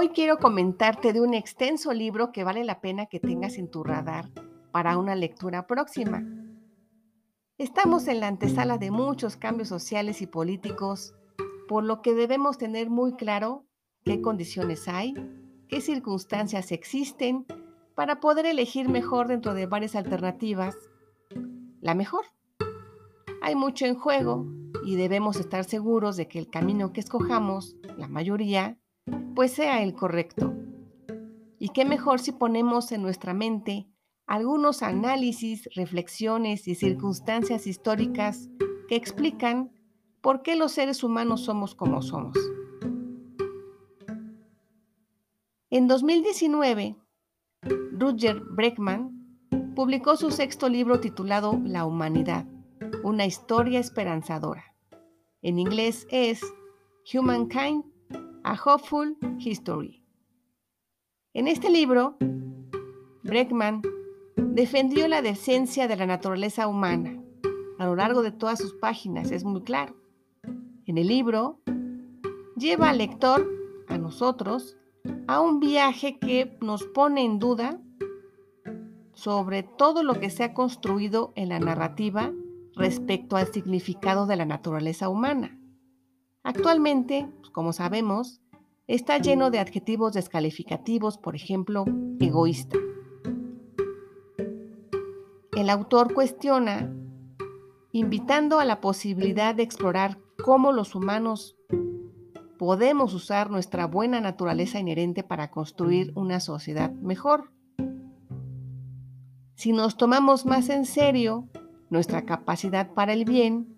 Hoy quiero comentarte de un extenso libro que vale la pena que tengas en tu radar para una lectura próxima. Estamos en la antesala de muchos cambios sociales y políticos, por lo que debemos tener muy claro qué condiciones hay, qué circunstancias existen para poder elegir mejor dentro de varias alternativas, la mejor. Hay mucho en juego y debemos estar seguros de que el camino que escojamos, la mayoría, pues sea el correcto. Y qué mejor si ponemos en nuestra mente algunos análisis, reflexiones y circunstancias históricas que explican por qué los seres humanos somos como somos. En 2019, Rutger Breckman publicó su sexto libro titulado La humanidad, una historia esperanzadora. En inglés es Humankind a Hopeful History. En este libro, Breckman defendió la decencia de la naturaleza humana. A lo largo de todas sus páginas es muy claro. En el libro, lleva al lector, a nosotros, a un viaje que nos pone en duda sobre todo lo que se ha construido en la narrativa respecto al significado de la naturaleza humana. Actualmente, pues, como sabemos, está lleno de adjetivos descalificativos, por ejemplo, egoísta. El autor cuestiona, invitando a la posibilidad de explorar cómo los humanos podemos usar nuestra buena naturaleza inherente para construir una sociedad mejor. Si nos tomamos más en serio nuestra capacidad para el bien,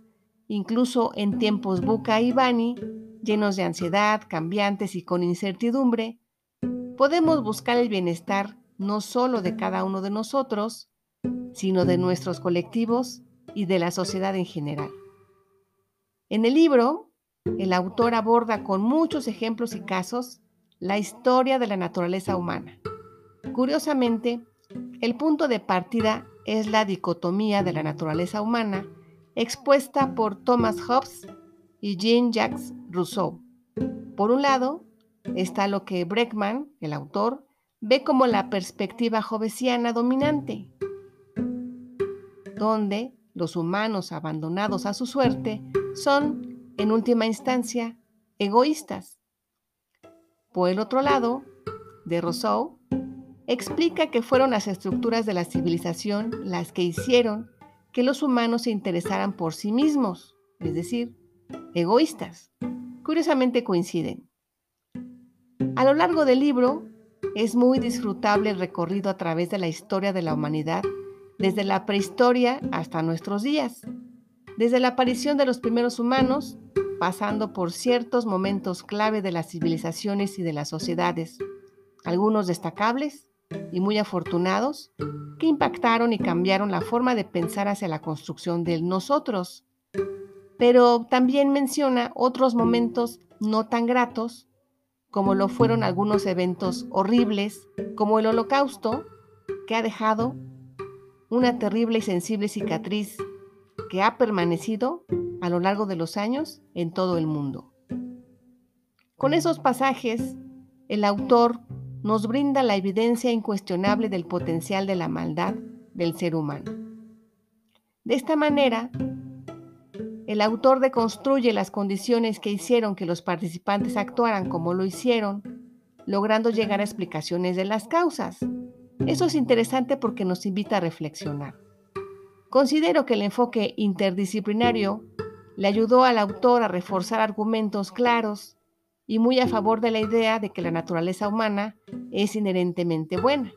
incluso en tiempos buca y bani, llenos de ansiedad, cambiantes y con incertidumbre, podemos buscar el bienestar no solo de cada uno de nosotros, sino de nuestros colectivos y de la sociedad en general. En el libro, el autor aborda con muchos ejemplos y casos la historia de la naturaleza humana. Curiosamente, el punto de partida es la dicotomía de la naturaleza humana expuesta por Thomas Hobbes y Jean-Jacques Rousseau. Por un lado, está lo que Breckman, el autor, ve como la perspectiva hobbesiana dominante, donde los humanos abandonados a su suerte son, en última instancia, egoístas. Por el otro lado, de Rousseau, explica que fueron las estructuras de la civilización las que hicieron que los humanos se interesaran por sí mismos, es decir, egoístas. Curiosamente coinciden. A lo largo del libro es muy disfrutable el recorrido a través de la historia de la humanidad, desde la prehistoria hasta nuestros días, desde la aparición de los primeros humanos, pasando por ciertos momentos clave de las civilizaciones y de las sociedades, algunos destacables y muy afortunados que impactaron y cambiaron la forma de pensar hacia la construcción del nosotros. Pero también menciona otros momentos no tan gratos, como lo fueron algunos eventos horribles, como el holocausto, que ha dejado una terrible y sensible cicatriz que ha permanecido a lo largo de los años en todo el mundo. Con esos pasajes, el autor nos brinda la evidencia incuestionable del potencial de la maldad del ser humano. De esta manera, el autor deconstruye las condiciones que hicieron que los participantes actuaran como lo hicieron, logrando llegar a explicaciones de las causas. Eso es interesante porque nos invita a reflexionar. Considero que el enfoque interdisciplinario le ayudó al autor a reforzar argumentos claros y muy a favor de la idea de que la naturaleza humana es inherentemente buena.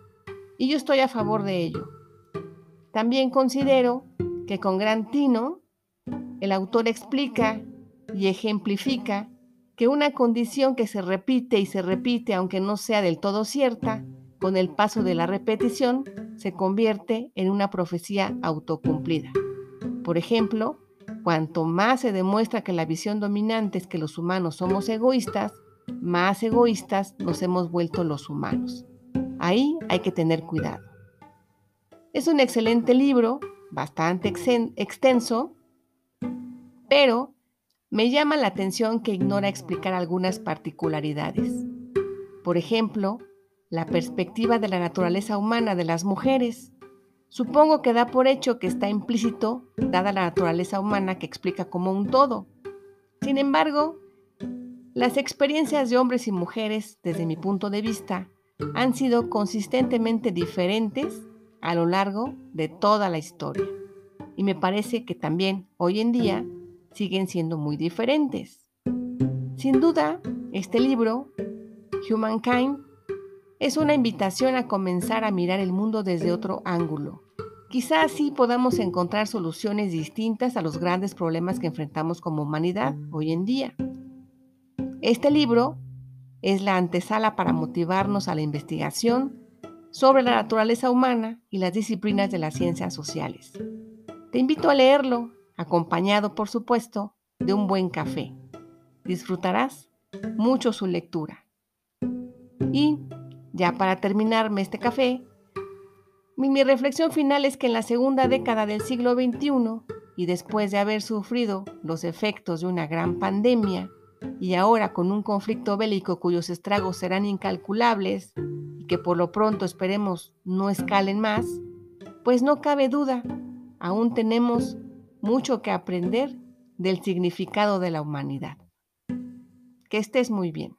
Y yo estoy a favor de ello. También considero que con gran tino el autor explica y ejemplifica que una condición que se repite y se repite, aunque no sea del todo cierta, con el paso de la repetición, se convierte en una profecía autocumplida. Por ejemplo, cuanto más se demuestra que la visión dominante es que los humanos somos egoístas, más egoístas nos hemos vuelto los humanos. Ahí hay que tener cuidado. Es un excelente libro, bastante extenso, pero me llama la atención que ignora explicar algunas particularidades. Por ejemplo, la perspectiva de la naturaleza humana de las mujeres. Supongo que da por hecho que está implícito, dada la naturaleza humana que explica como un todo. Sin embargo, las experiencias de hombres y mujeres, desde mi punto de vista, han sido consistentemente diferentes a lo largo de toda la historia. Y me parece que también hoy en día siguen siendo muy diferentes. Sin duda, este libro, Humankind, es una invitación a comenzar a mirar el mundo desde otro ángulo. Quizá así podamos encontrar soluciones distintas a los grandes problemas que enfrentamos como humanidad hoy en día. Este libro es la antesala para motivarnos a la investigación sobre la naturaleza humana y las disciplinas de las ciencias sociales. Te invito a leerlo, acompañado, por supuesto, de un buen café. Disfrutarás mucho su lectura. Y ya para terminarme este café, mi, reflexión final es que en la segunda década del siglo XXI, y después de haber sufrido los efectos de una gran pandemia, y ahora con un conflicto bélico cuyos estragos serán incalculables y que por lo pronto esperemos no escalen más, pues no cabe duda, aún tenemos mucho que aprender del significado de la humanidad. Que estés muy bien.